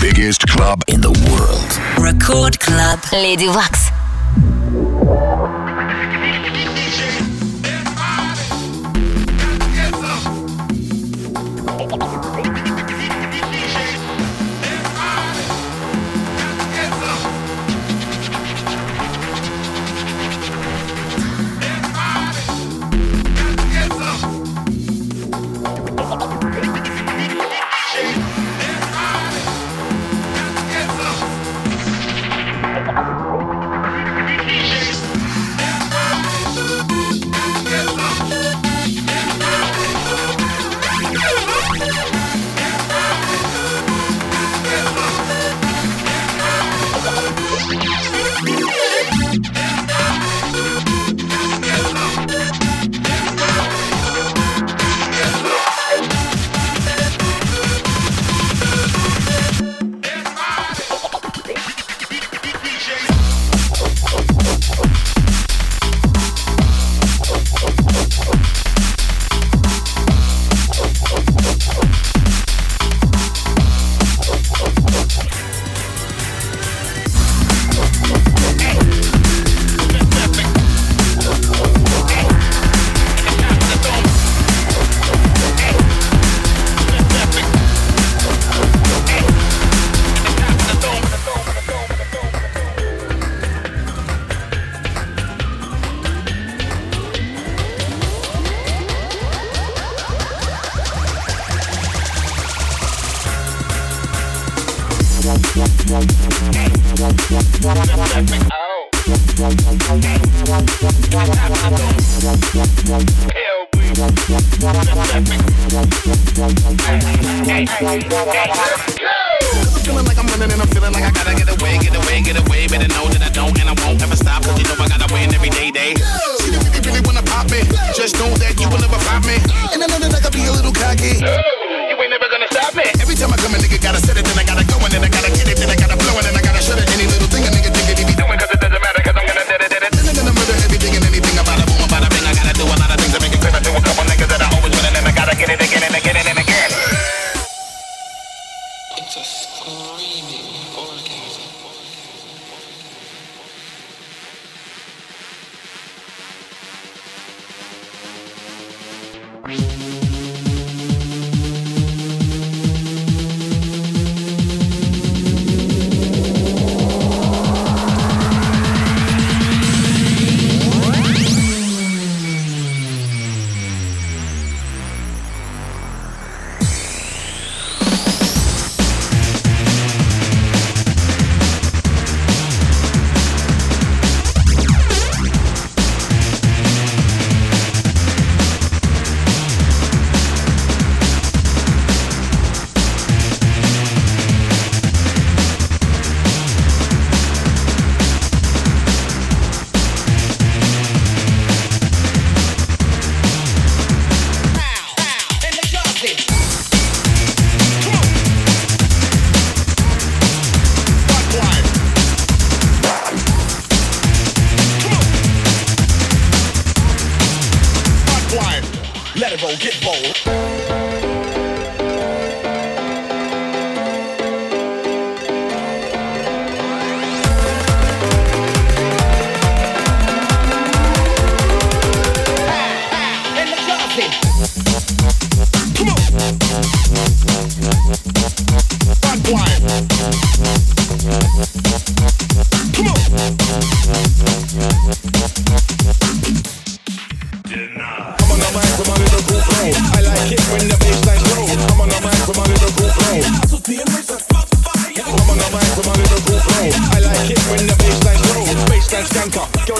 biggest club in the world. Record Club. Lady Wax.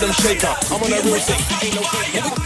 them shaker. I'm on a real thing.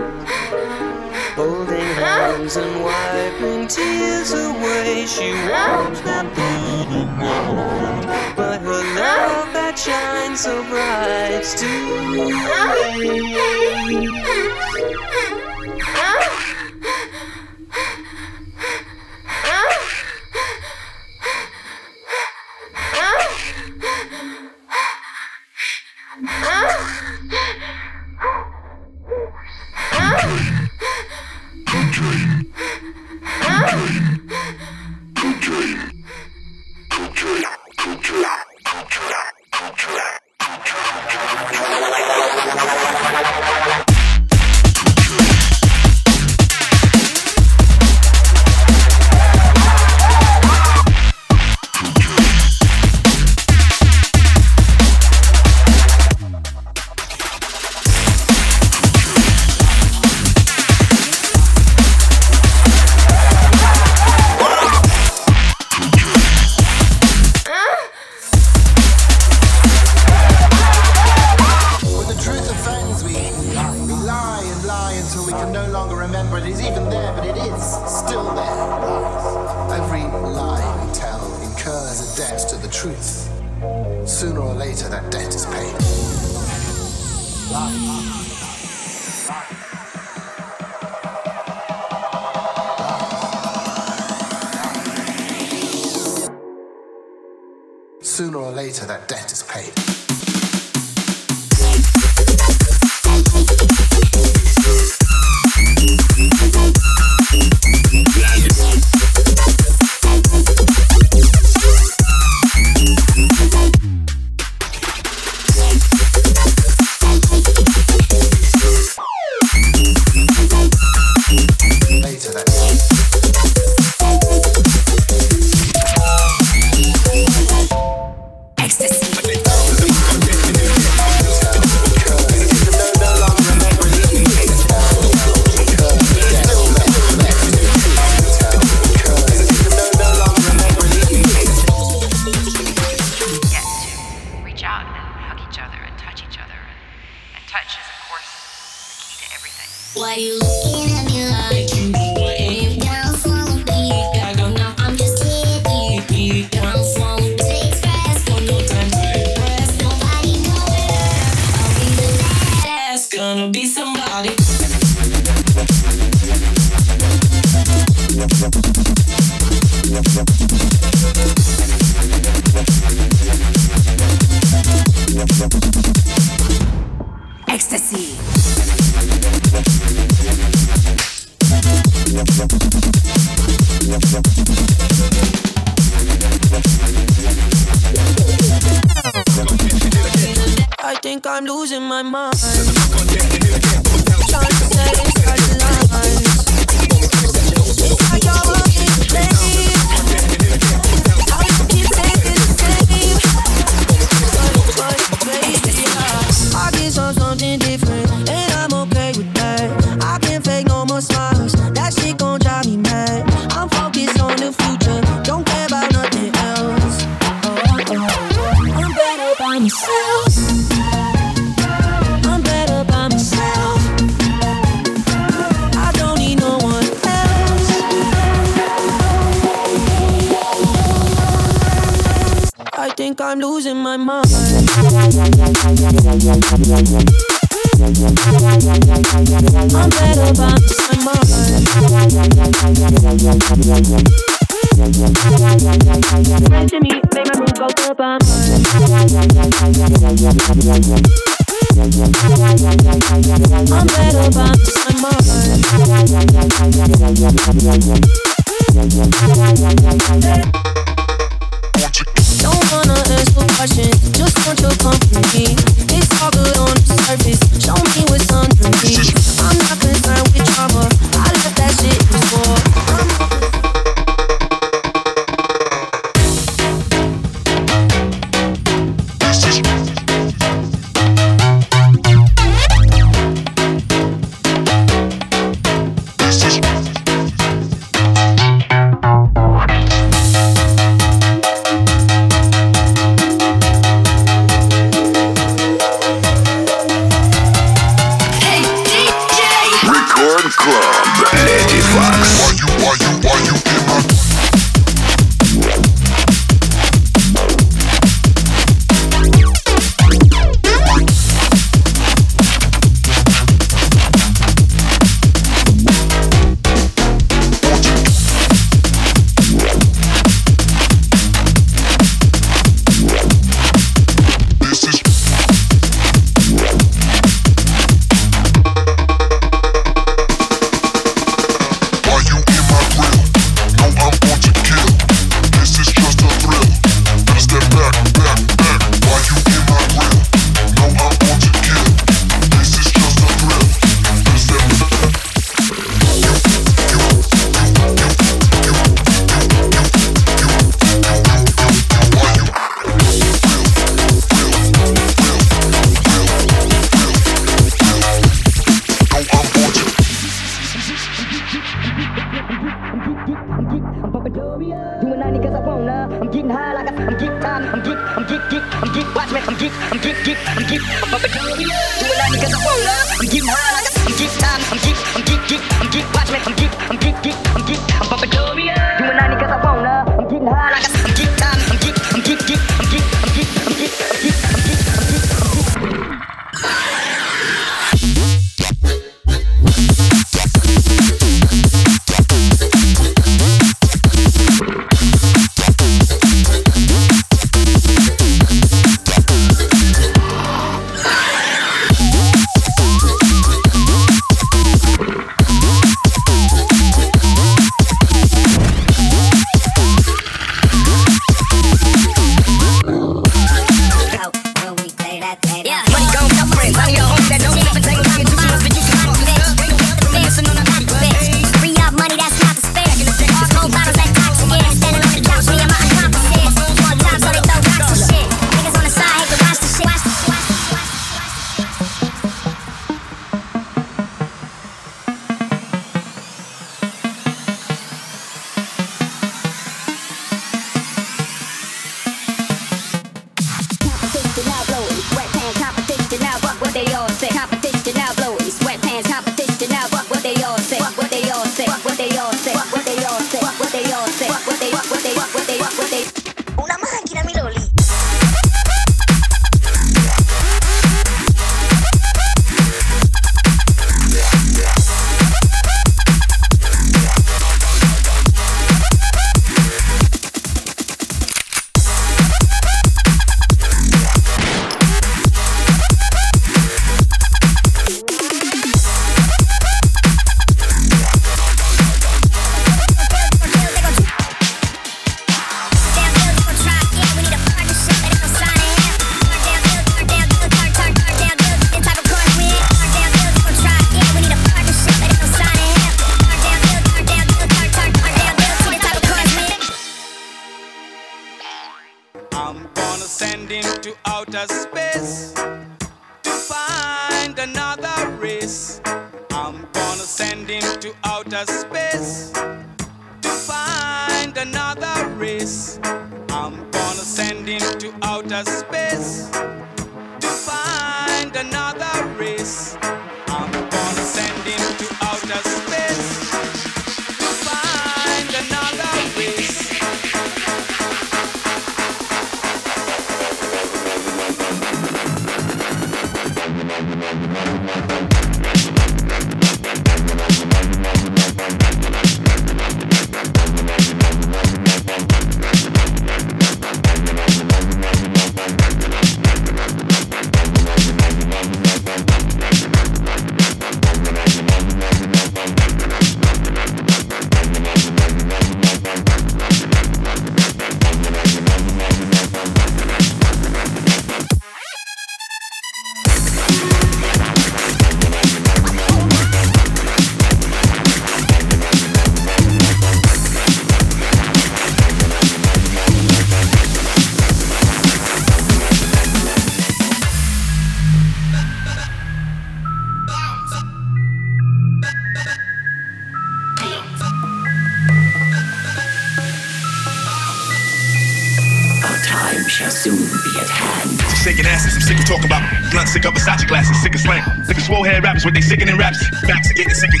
they sickening raps. Facts are getting sick of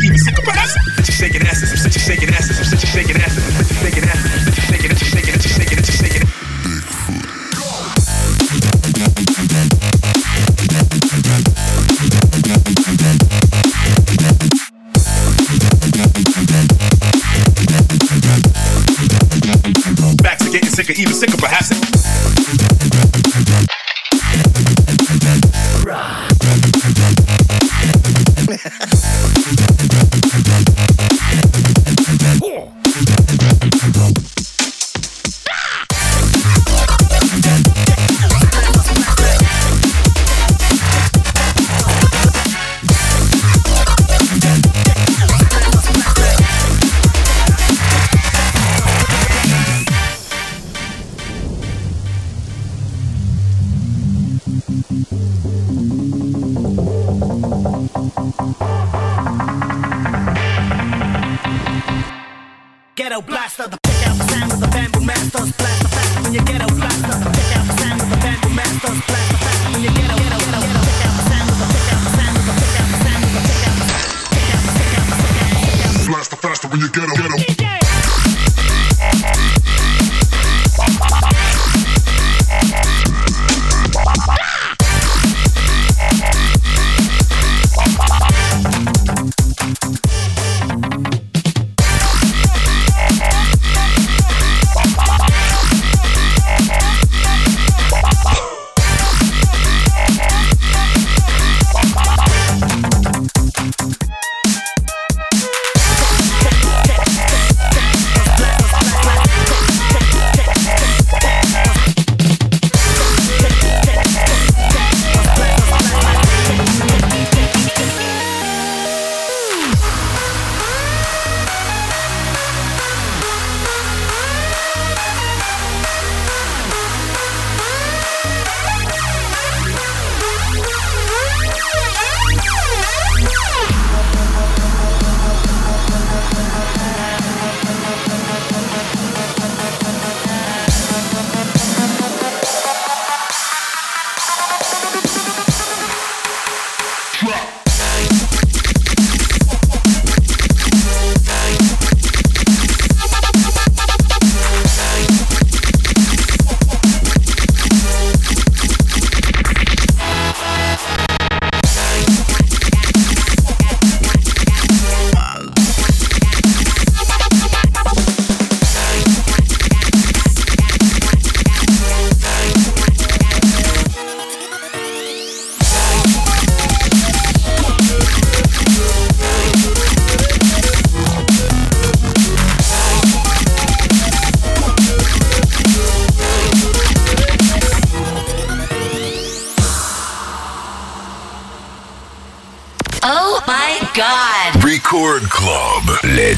blast the pick out the sound of the bamboo masters.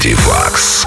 Artifacts.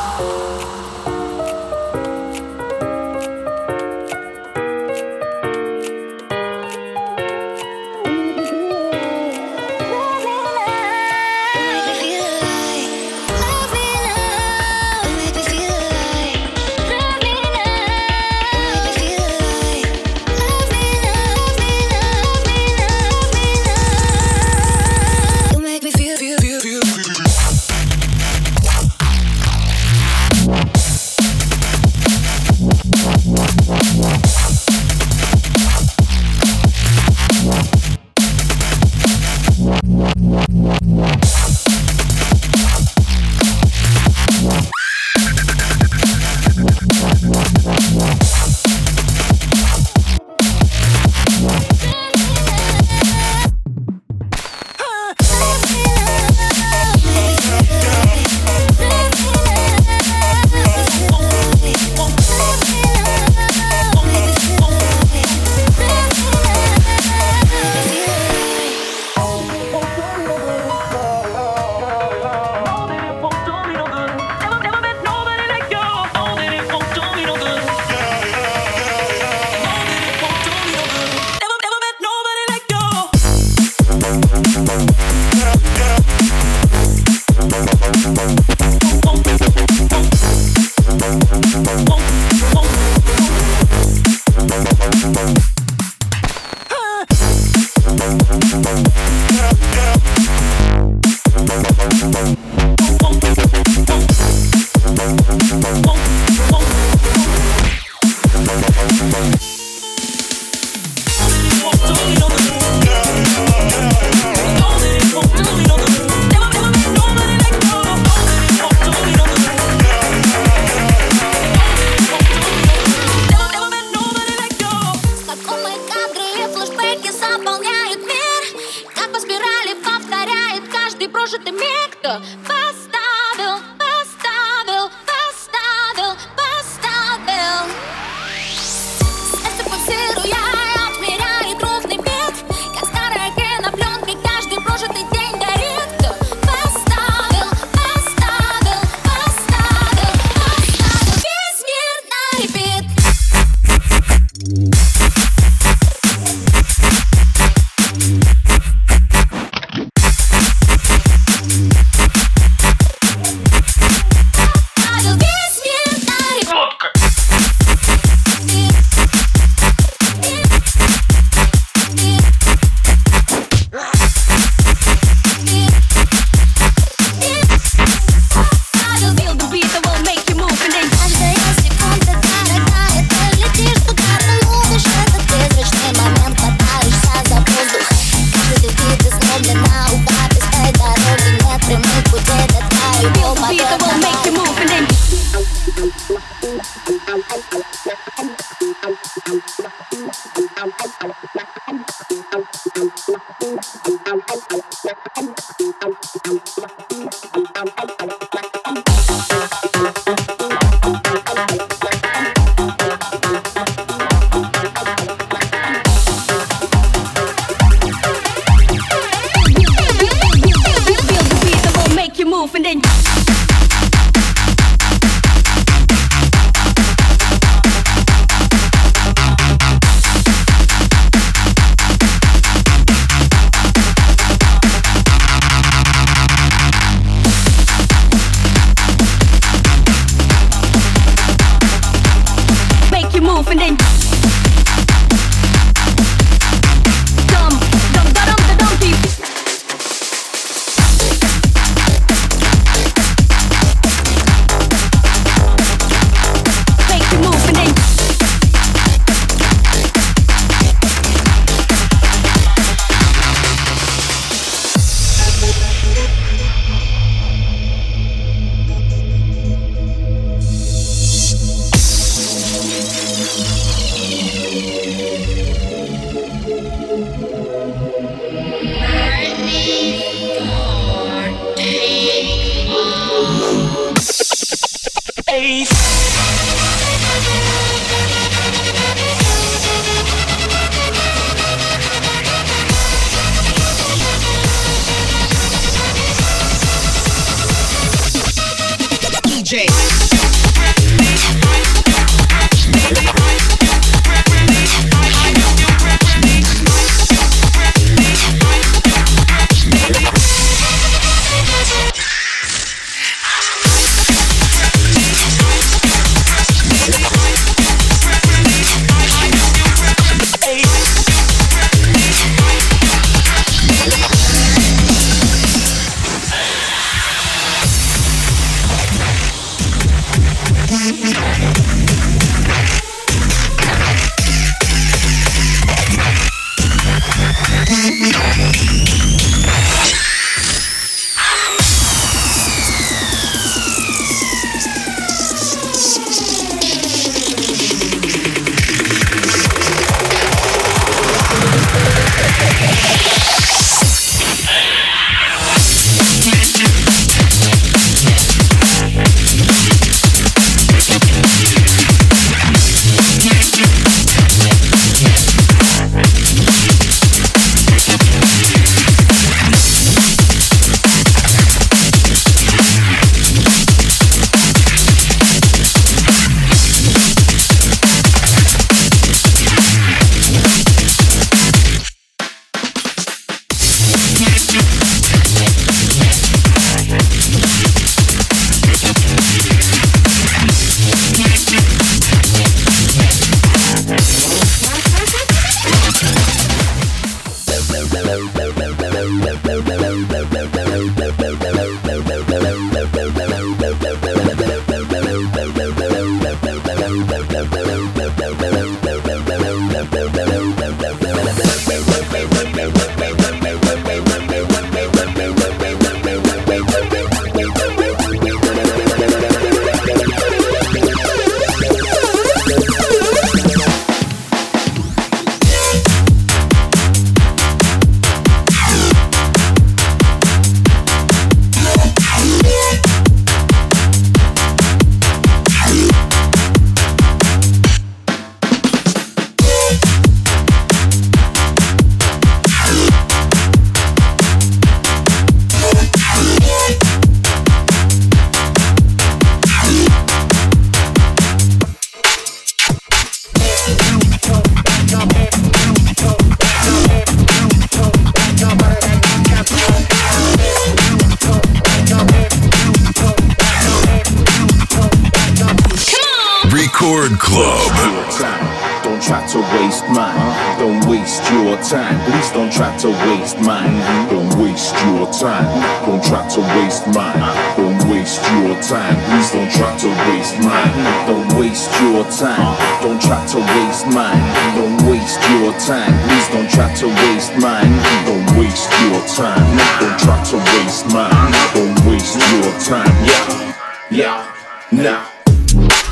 Don't waste your time. Please don't try to waste mine. Don't waste your time. Don't try to waste mine. Don't waste your time. Yeah, yeah, now.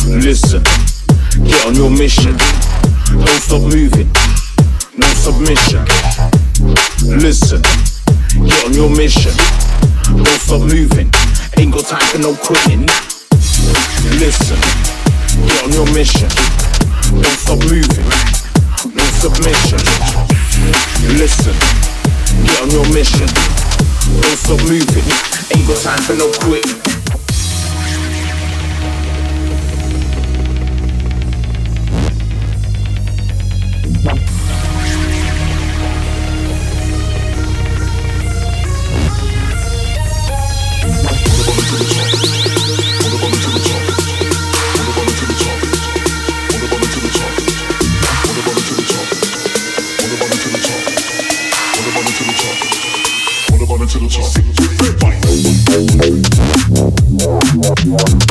Listen, get on your mission. Don't stop moving, no submission. Listen, get on your mission. Don't stop moving, ain't got time for no quitting. Listen, get on your mission. Don't stop moving, no submission. Listen, get on your mission. Don't stop moving, ain't got time for no quitting. Ripper.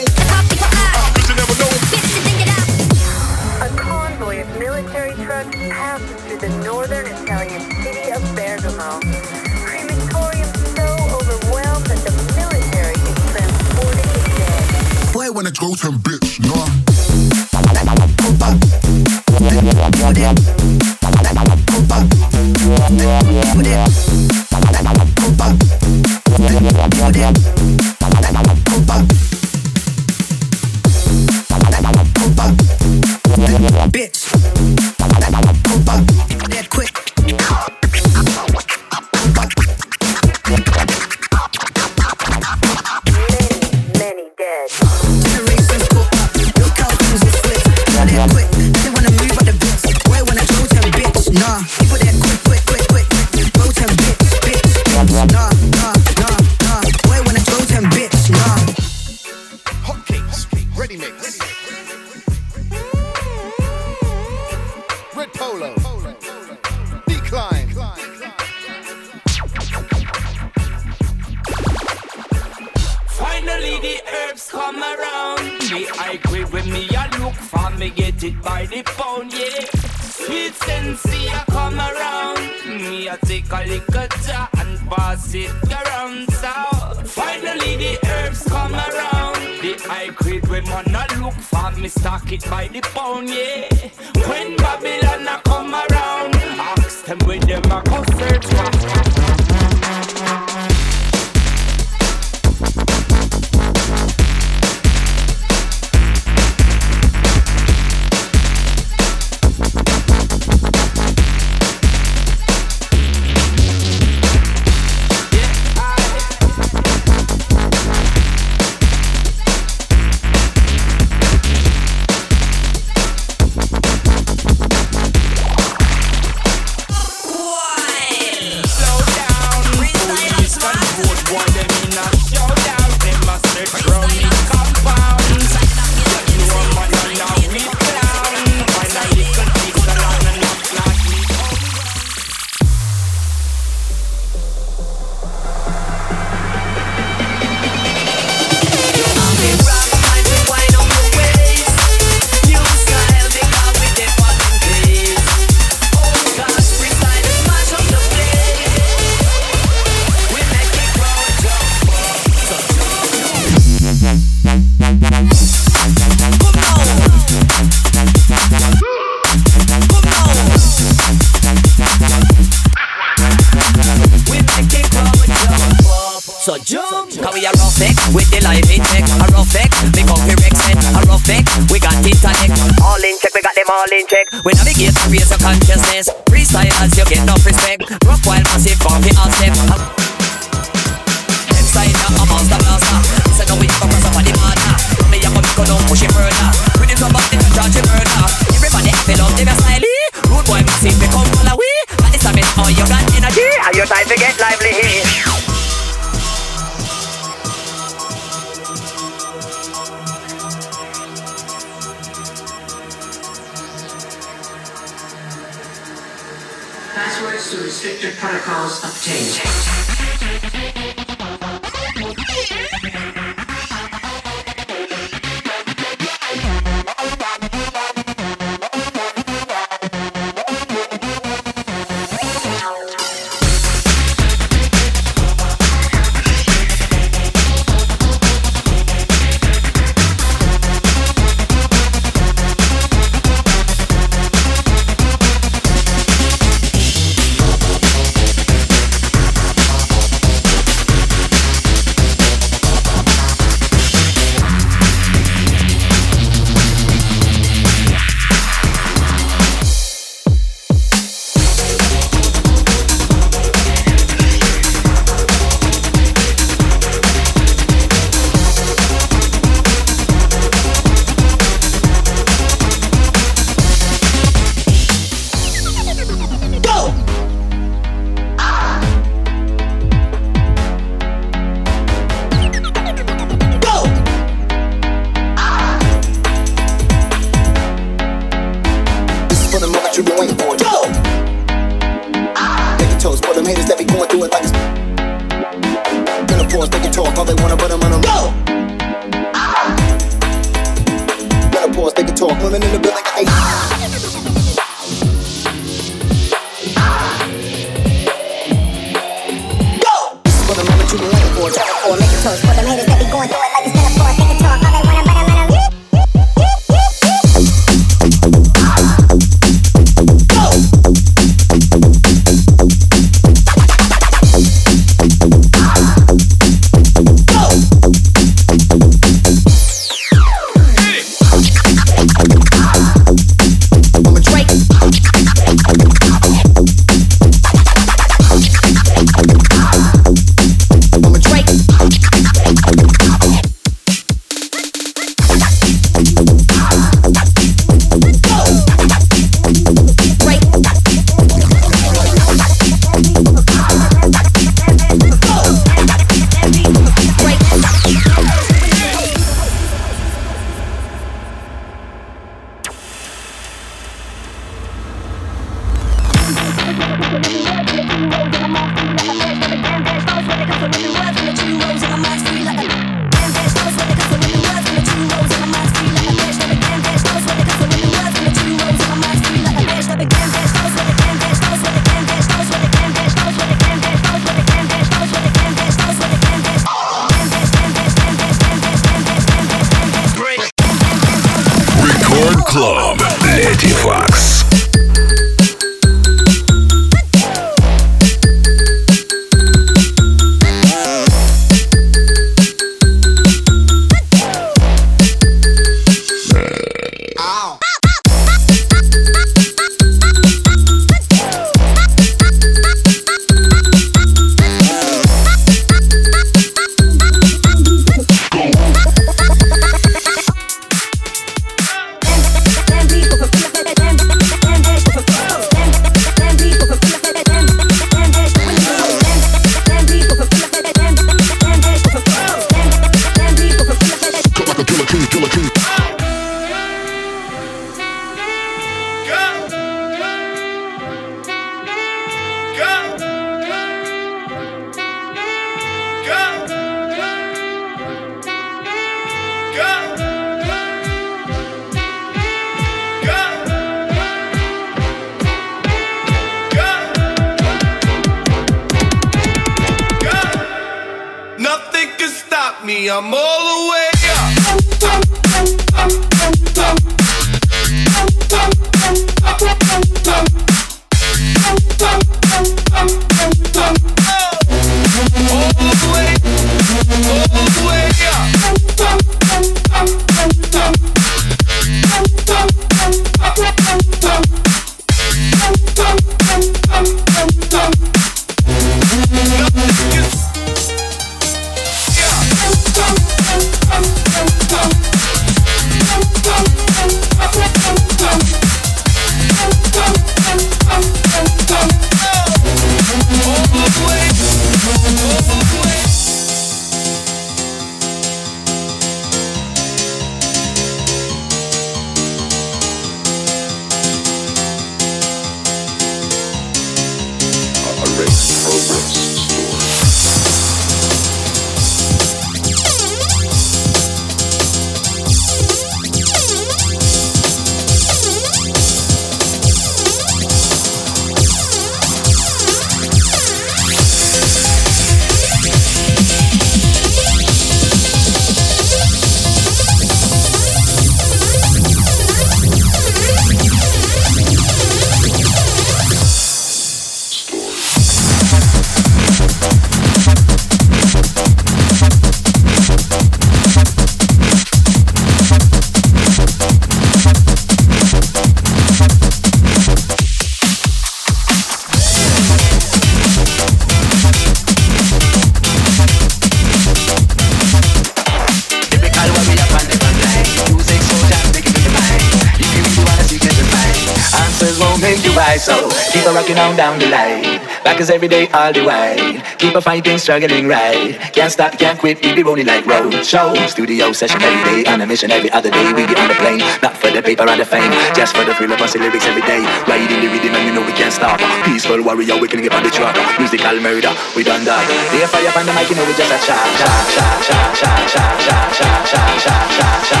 Every day, all the way. Keep a fighting, struggling right. Can't stop, can't quit, we be rolling like road show. Studio session every day, on a mission every other day. We get on the plane, not for the paper and the fame, just for the thrill of us lyrics every day. Riding the rhythm and you know we can't stop. Peaceful warrior, we can get on the track. Musical murder, we done that. They fire on the mic, you know we just a cha cha cha cha cha cha cha cha cha cha cha cha.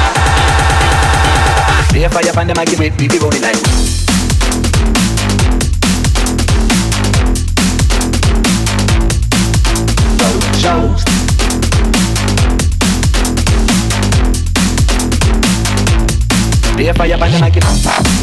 They fire on the mic, we be rolling like. Be fire by the mic,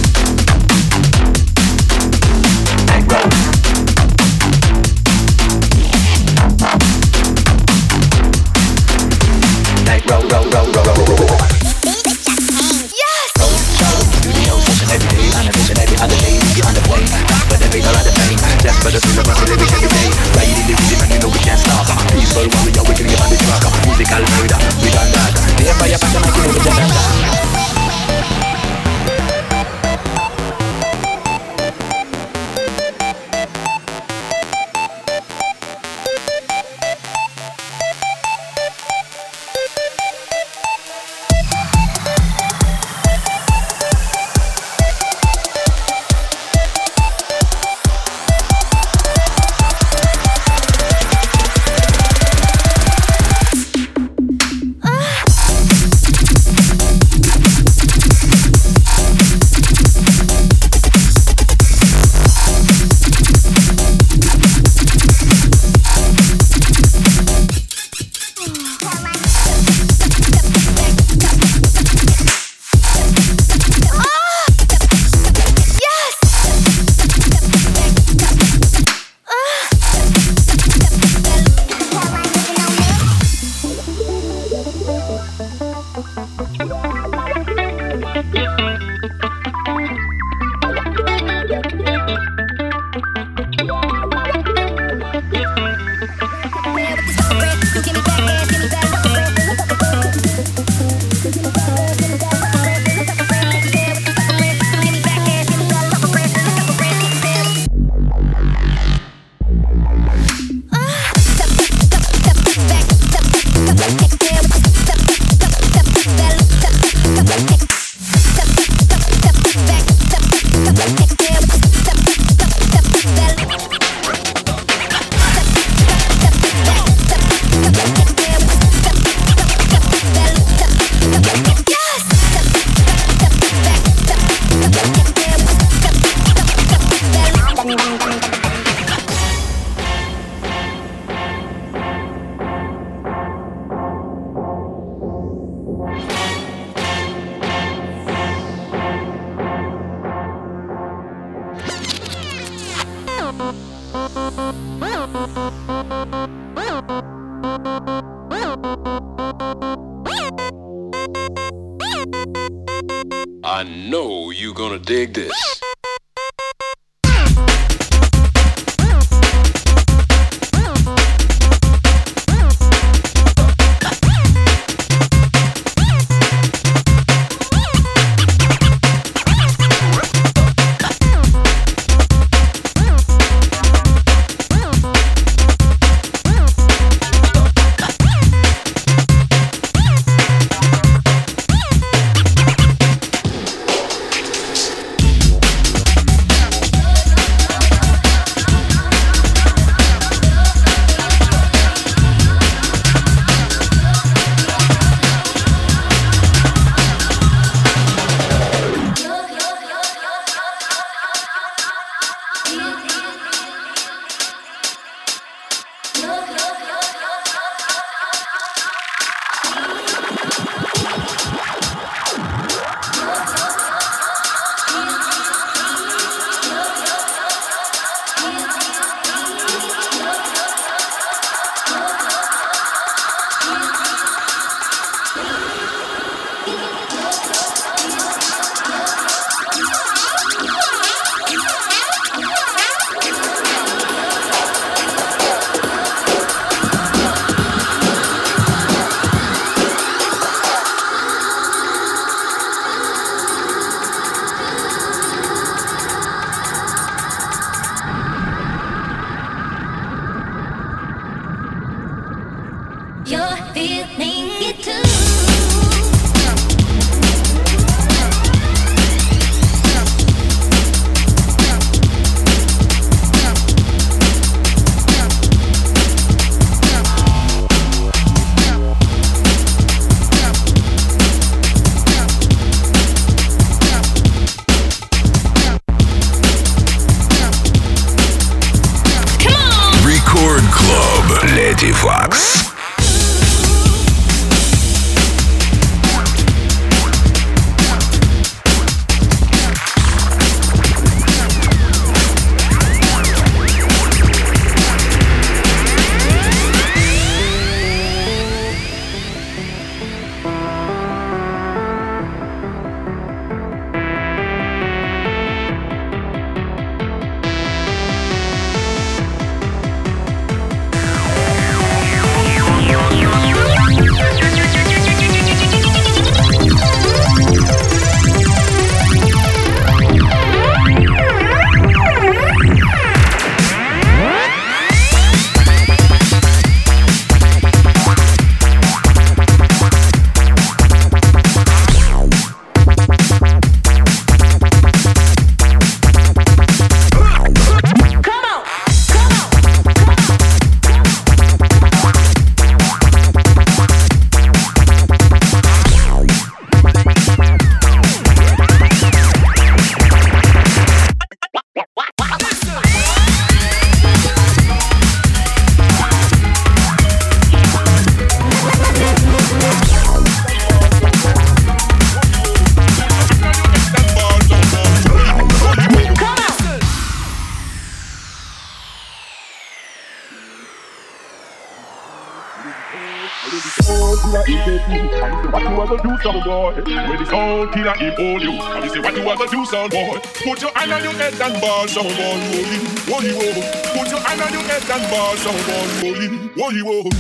do, boy? When it's all killer, him hold you. And you say, what you ever do, some boy? Put your hand on your head and ball, some boy, holy, holy, holy. Put your hand on your head and ball, some boy, holy, holy, holy.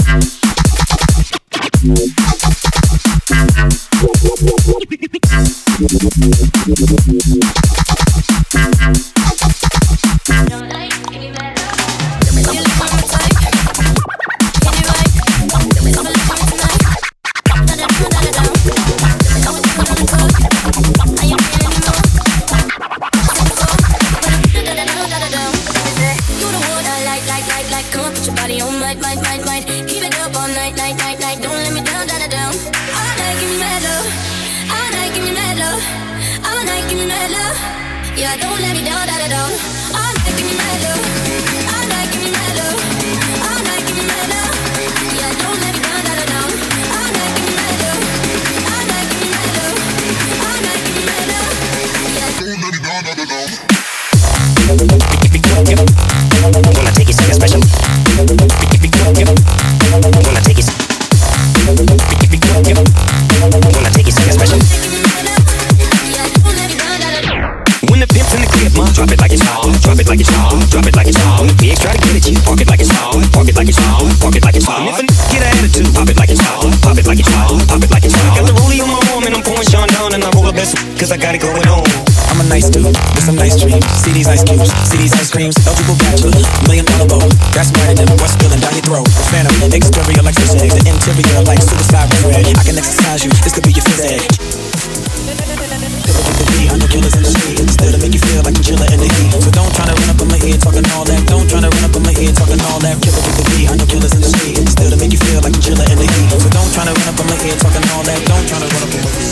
You Thank you. Hot, pop it like it's. Got the rollie on my arm and I'm pouring Sean down and I roll the best cause I got it going on. I'm a nice dude with some nice dreams. See these ice cubes, see these ice creams. Eligible million dollar bow. That's right, and what's spilling down your throat. The phantom, exterior like eggs, the interior like suicide red. I can exercise you, this could be your phys I know killers in the shade, and still to make you feel like a chiller in the heat. So don't try to run up on my head talking all that. Don't try to run up on my head talking all that. Killer with the V, I know killers in the shade, and still to make you feel like a chiller in the heat. So don't try to run up on my head talking all that. Don't try to run up on my head.